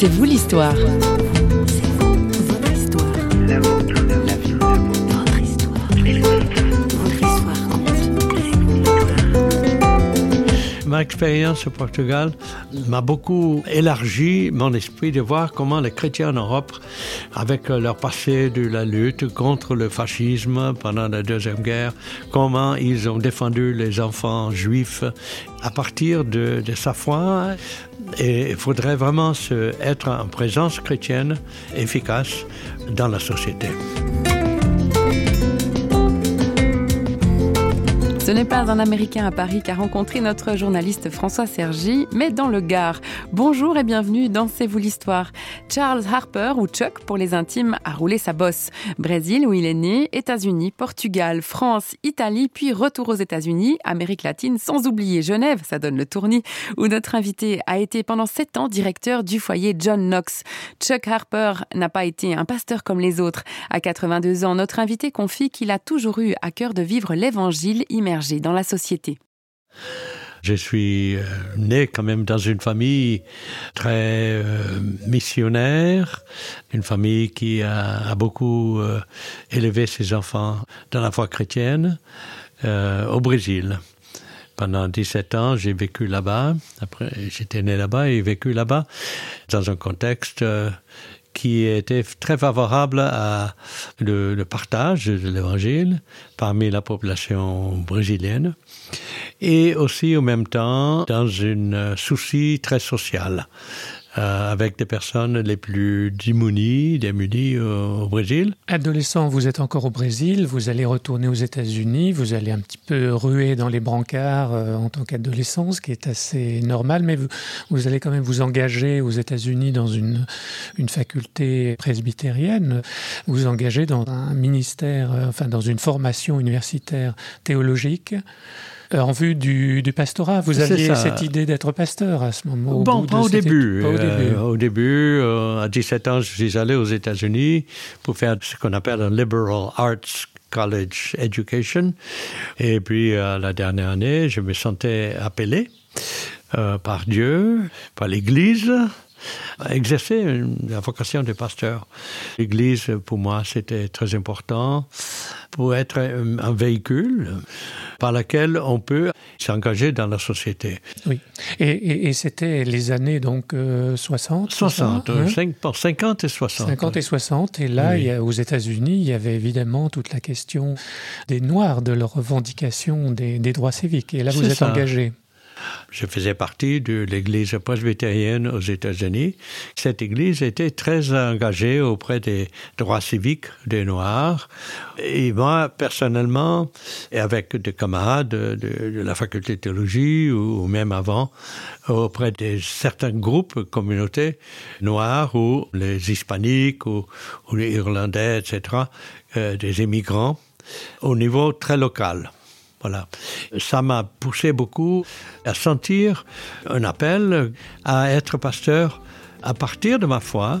C'est vous l'histoire. Ma expérience au Portugal m'a beaucoup élargi mon esprit de voir comment les chrétiens en Europe, avec leur passé de la lutte contre le fascisme pendant la Deuxième Guerre, comment ils ont défendu les enfants juifs à partir de, de sa foi. Et il faudrait vraiment se, être en présence chrétienne efficace dans la société. Ce n'est pas un Américain à Paris qu'a rencontré notre journaliste François Sergi, mais dans le Gard. Bonjour et bienvenue dans C'est vous l'histoire. Charles Harper, ou Chuck pour les intimes, a roulé sa bosse. Brésil, où il est né, États-Unis, Portugal, France, Italie, puis retour aux États-Unis, Amérique latine, sans oublier Genève, ça donne le tournis, où notre invité a été pendant sept ans directeur du foyer John Knox. Chuck Harper n'a pas été un pasteur comme les autres. À 82 ans, notre invité confie qu'il a toujours eu à cœur de vivre l'évangile immergé dans la société. Je suis euh, né quand même dans une famille très euh, missionnaire, une famille qui a, beaucoup euh, élevé ses enfants dans la foi chrétienne au Brésil. Pendant 17 ans, j'ai vécu là-bas. J'étais né là-bas et vécu là-bas dans un contexte qui était très favorable à le, partage de l'évangile parmi la population brésilienne et aussi au même temps dans une souci très social euh, avec des personnes les plus démunies, démunies au, au Brésil. Adolescent, vous êtes encore au Brésil, vous allez retourner aux États-Unis, vous allez un petit peu ruer dans les brancards euh, en tant qu'adolescent, ce qui est assez normal, mais vous, vous allez quand même vous engager aux États-Unis dans une, une faculté presbytérienne, vous engagez dans un ministère, euh, enfin dans une formation universitaire théologique. Euh, en vue du, du pastorat, vous aviez cette idée d'être pasteur à ce moment bon, pas, au début, pas au début. Euh, au début, euh, à 17 ans, je suis allé aux États-Unis pour faire ce qu'on appelle un liberal arts college education. Et puis, euh, la dernière année, je me sentais appelé euh, par Dieu, par l'Église, exercer la vocation de pasteur. L'Église, pour moi, c'était très important pour être un, véhicule par laquelle on peut s'engager dans la société. Oui. Et, et, et c'était les années donc euh, 60 60, hein? 5, 50 et 60. 50 et 60. Et là, oui. il y a, aux États-Unis, il y avait évidemment toute la question des Noirs, de leur revendication des, des droits civiques. Et là, vous êtes ça. engagé. Je faisais partie de l'église presbytérienne aux États-Unis. Cette église était très engagée auprès des droits civiques des Noirs. Et moi, personnellement, et avec des camarades de, la faculté de théologie ou, même avant, auprès de certains groupes, communautés noires ou les hispaniques ou, ou les irlandais, etc., euh, des immigrants, au niveau très local. Voilà. Ça m'a poussé beaucoup à sentir un appel à être pasteur à partir de ma foi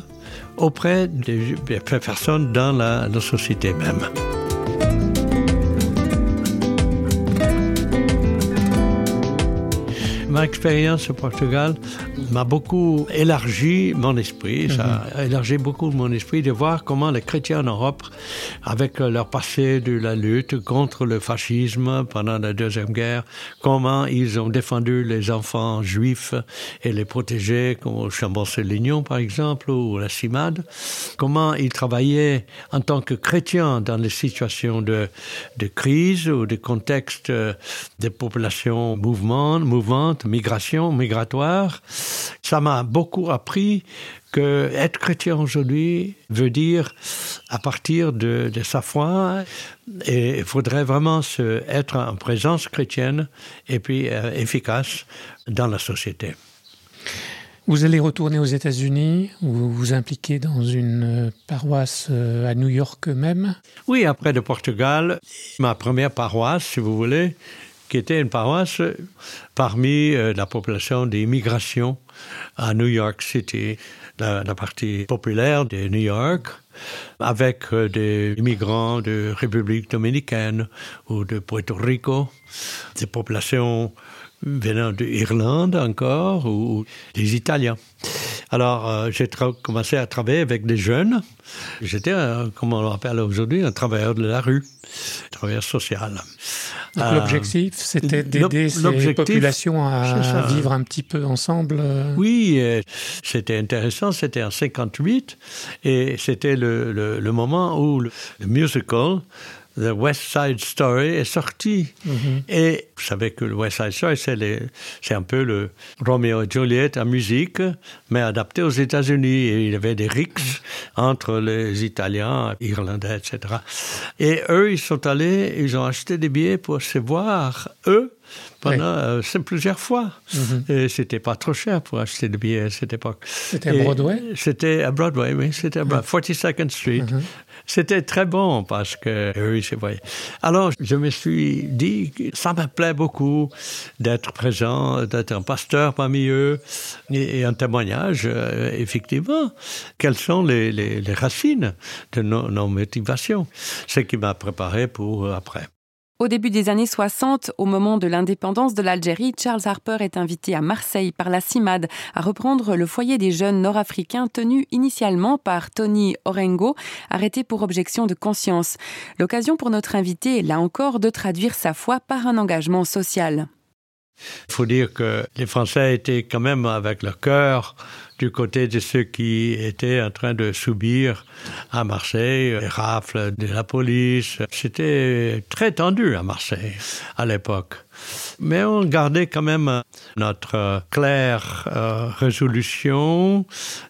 auprès des personnes dans la, la société même. ma expérience au Portugal m'a beaucoup élargi mon esprit. Ça a élargi beaucoup mon esprit de voir comment les chrétiens en Europe avec leur passé de la lutte contre le fascisme pendant la deuxième guerre comment ils ont défendu les enfants juifs et les protéger comme au Chambon-Lignon par exemple ou la CIMAD comment ils travaillaient en tant que chrétiens dans les situations de, de crise ou des contextes des populations mouvements mouvantes migration migratoire ça m'a beaucoup appris que être chrétien aujourd'hui veut dire à partir de, de sa foi et il faudrait vraiment se être en présence chrétienne et puis euh, efficace dans la société. Vous allez retourner aux États-Unis ou vous vous impliquez dans une euh, paroisse euh, à New York même? Oui, après de Portugal, ma première paroisse, si vous voulez, qui était une paroisse parmi euh, la population d'immigration à New York City, la, la partie populaire de New York, avec euh, des immigrants de République dominicaine ou de Puerto Rico, des populations venant d'Irlande encore ou des Italiens. Alors, euh, j'ai commencé à travailler avec des jeunes. J'étais, comme on l'appelle aujourd'hui, un travailleur de la rue, travailleur social. Donc l'objectif, c'était d'aider ces populations à, vivre un petit peu ensemble Oui, c'était intéressant. C'était en 58 et c'était le, le, moment où le musical The West Side Story est sorti. Mhm. Et vous savez que le West Side Story, c'est un peu le Romeo et Juliette en musique, mais adapté aux États-Unis. Et il y avait des rixes entre les Italiens, Irlandais, etc. Et eux, ils sont allés, ils ont acheté des billets pour se voir, eux, pendant euh, plusieurs fois. Mhm. Et c'était pas trop cher pour acheter des billets à cette époque. C'était à Broadway? C'était à Broadway, oui. C'était à 42nd Street. Mhm. C'était très bon parce que oui, c'est vrai. Alors, je me suis dit ça me plaît beaucoup d'être présent, d'être un pasteur parmi eux et, un témoignage, euh, effectivement, quelles sont les, les, les racines de nos, nos motivations? Ce qui m'a préparé pour après. Au début des années 60, au moment de l'indépendance de l'Algérie, Charles Harper est invité à Marseille par la CIMAD à reprendre le foyer des jeunes nord-africains tenu initialement par Tony Orengo, arrêté pour objection de conscience. L'occasion pour notre invité, là encore, de traduire sa foi par un engagement social. Il faut dire que les Français étaient quand même avec leur cœur du côté de ceux qui étaient en train de subir à Marseille les rafles de la police. C'était très tendu à Marseille à l'époque. Mais on gardait quand même notre claire euh, résolution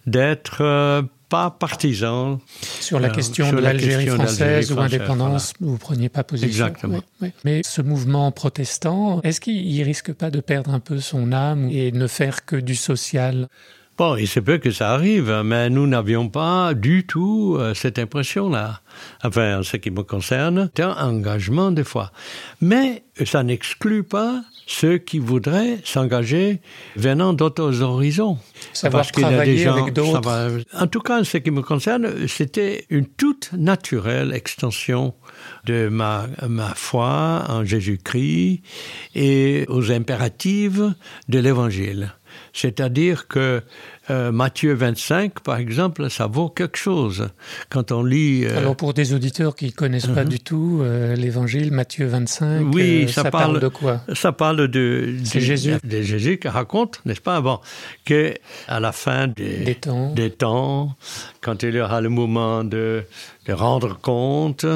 d'être euh, pas partisan. Sur la euh, question de l'Algérie française ou indépendance, vous ne preniez pas position. Exactement. Mais ce mouvement protestant, est-ce qu'il risque pas de perdre un peu son âme et ne faire que du social? Bon, il se peut que ça arrive, mais nous n'avions pas du tout euh, cette impression-là. Enfin, en ce qui me concerne, c'est un engagement des fois. Mais ça n'exclut pas ceux qui voudraient s'engager venant d'autres horizons. Savoir Parce travailler des gens, avec d'autres. En tout cas, en ce qui me concerne, c'était une toute naturelle extension de ma, ma foi en Jésus-Christ et aux impératifs de l'Évangile. C'est-à-dire que euh, Matthieu 25, par exemple, ça vaut quelque chose. Quand on lit... Euh... Alors pour des auditeurs qui ne connaissent pas uh-huh. du tout euh, l'évangile, Matthieu 25, oui, euh, ça, ça parle, parle, de quoi? Ça parle de... Jésus. De Jésus qui raconte, n'est-ce pas, avant, qu'à la fin des, des, temps. des temps, quand il y aura le moment de, rendre compte,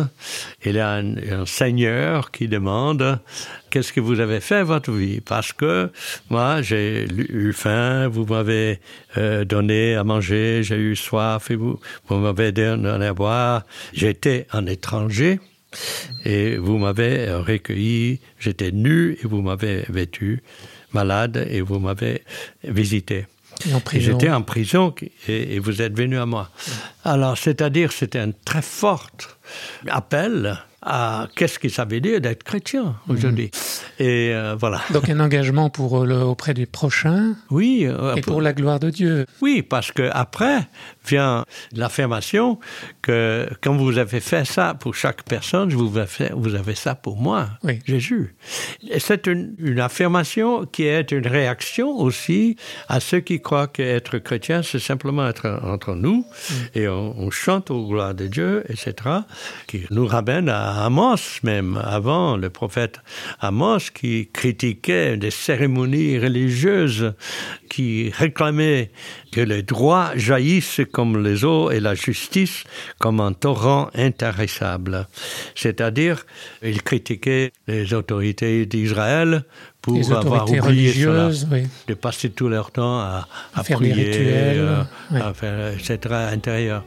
il y a un, un seigneur qui demande qu'est-ce que vous avez fait votre vie? Parce que moi, j'ai eu faim, vous m'avez euh, donné à manger, j'ai eu soif et vous, vous m'avez donné à boire. J'étais un étranger et vous m'avez recueilli. J'étais nu et vous m'avez vêtu, malade et vous m'avez visité. J'étais en prison et, et, vous êtes venu à moi. Alors, c'est-à-dire, c'était un très fort appel à qu'est-ce que ça veut dire d'être chrétien aujourd'hui. Mmh. Et euh, voilà. Donc un engagement pour le, auprès du prochain. Oui. Euh, et pour, pour la gloire de Dieu. Oui, parce que après vient l'affirmation que quand vous avez fait ça pour chaque personne, vous avez, fait, vous avez ça pour moi, oui. Jésus. C'est une, une affirmation qui est une réaction aussi à ceux qui croient qu'être chrétien, c'est simplement être entre nous mmh. et on, on chante aux gloires de Dieu, etc., qui nous ramène à Amos même, avant le prophète Amos, qui critiquait des cérémonies religieuses, qui réclamait que les droits jaillissent comme les eaux et la justice comme un torrent intarissable. C'est-à-dire, il critiquait les autorités d'Israël pour les avoir oublié cela, oui. de passer tout leur temps à, à, à faire prier, des rituels, euh, oui. à faire, etc. intérieur.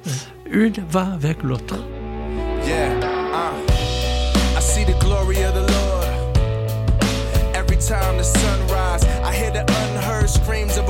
Une va avec l'autre. Yeah. Uh, I see the glory of the Lord. Every time the sun rise, I hear the unheard screams of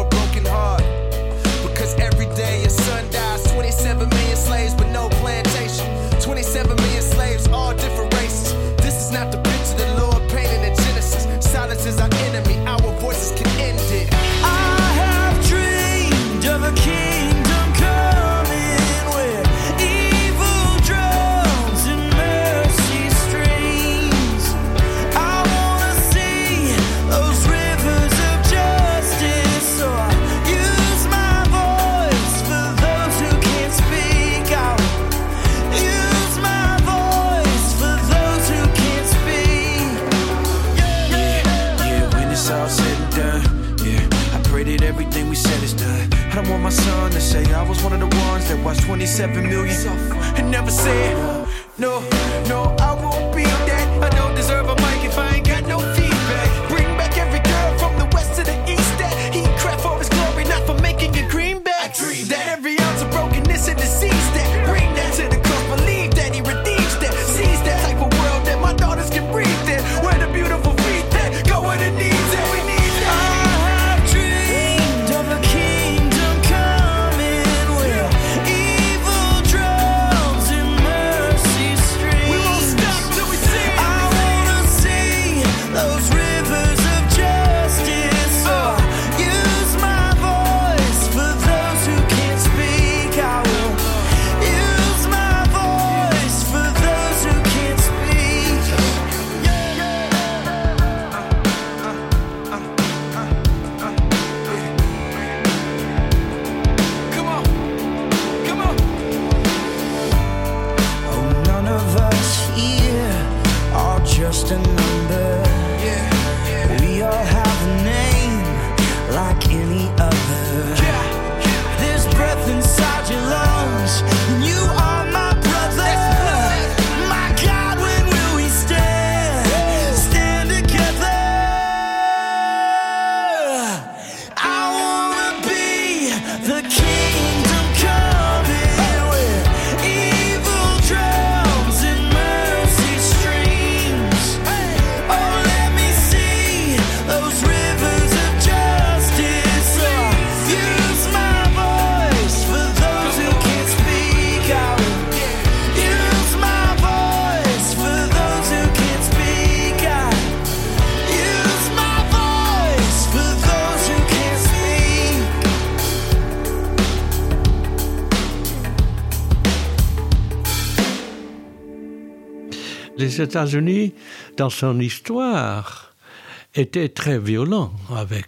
and never said, no, no, I won't be that. I don't deserve a mic if I ain't got no feedback. Les États-Unis, dans son histoire, étaient très violents avec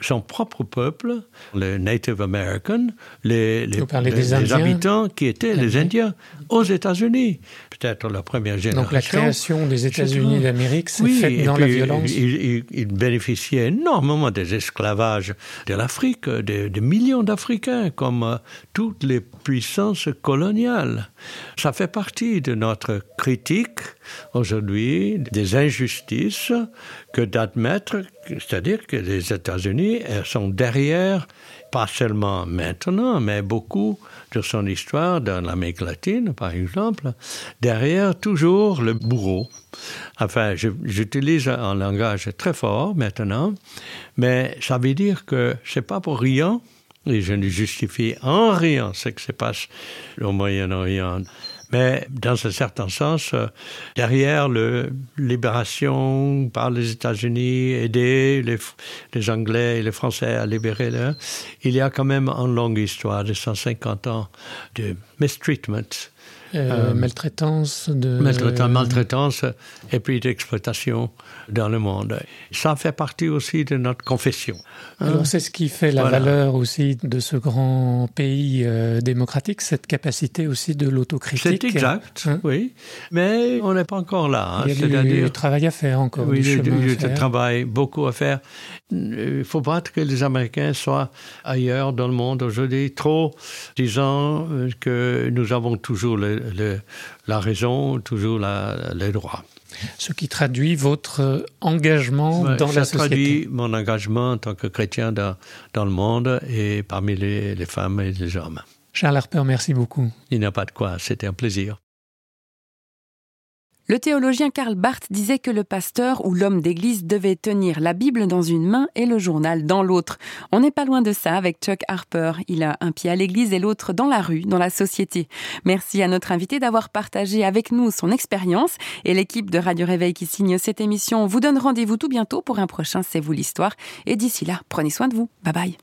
son propre peuple, les Native Americans, les, des habitants qui étaient les. Indiens aux États-Unis. Peut-être la première génération. Donc la création des États-Unis d'Amérique s'est Oui, faite dans la violence. Il, il- il bénéficiait énormément des esclavages de l'Afrique, de, de millions d'Africains, comme euh, toutes les puissances coloniales. Ça fait partie de notre critique aujourd'hui des injustices que d'admettre, c'est-à-dire que les États-Unis sont derrière, pas seulement maintenant, mais beaucoup de son histoire dans l'Amérique latine, par exemple, derrière toujours le bourreau. Enfin, j'utilise un langage très fort maintenant, mais ça veut dire que c'est pas pour rien, et je ne justifie en rien ce qui se passe au Moyen-Orient. Mais dans un certain sens, euh, derrière la libération par les États-Unis, aider les, Anglais et les Français à libérer là, il y a quand même une longue histoire de 150 ans de mistreatment, Euh, euh, maltraitance de maltraitance, maltraitance et puis d'exploitation dans le monde. Ça fait partie aussi de notre confession. hein. Alors c'est ce qui fait la Voilà. valeur aussi de ce grand pays euh, démocratique, cette capacité aussi de l'autokritique. C'est exact, Hein? oui. Mais on n'est pas encore là. hein. Il y a du C'est-à-dire, travail à faire encore, oui, du il y a chemin du- du travail, beaucoup à faire. Il ne faut pas que les Américains soient ailleurs dans le monde aujourd'hui, trop disant que nous avons toujours le- le- la raison, toujours la, les droits. Ce qui traduit votre euh, engagement Ouais, dans ça la société. traduit mon engagement en tant que chrétien dans, dans le monde et parmi les, les femmes et les hommes. Charles Harper, merci beaucoup. Il n'y a pas de quoi, c'était un plaisir. Le théologien Karl Barth disait que le pasteur ou l'homme d'église devait tenir la Bible dans une main et le journal dans l'autre. On n'est pas loin de ça avec Chuck Harper. Il a un pied à l'église et l'autre dans la rue, dans la société. Merci à notre invité d'avoir partagé avec nous son expérience et l'équipe de Radio Réveil qui signe cette émission vous donne rendez-vous tout bientôt pour un prochain C'est vous l'histoire. Et d'ici là, prenez soin de vous. Bye bye.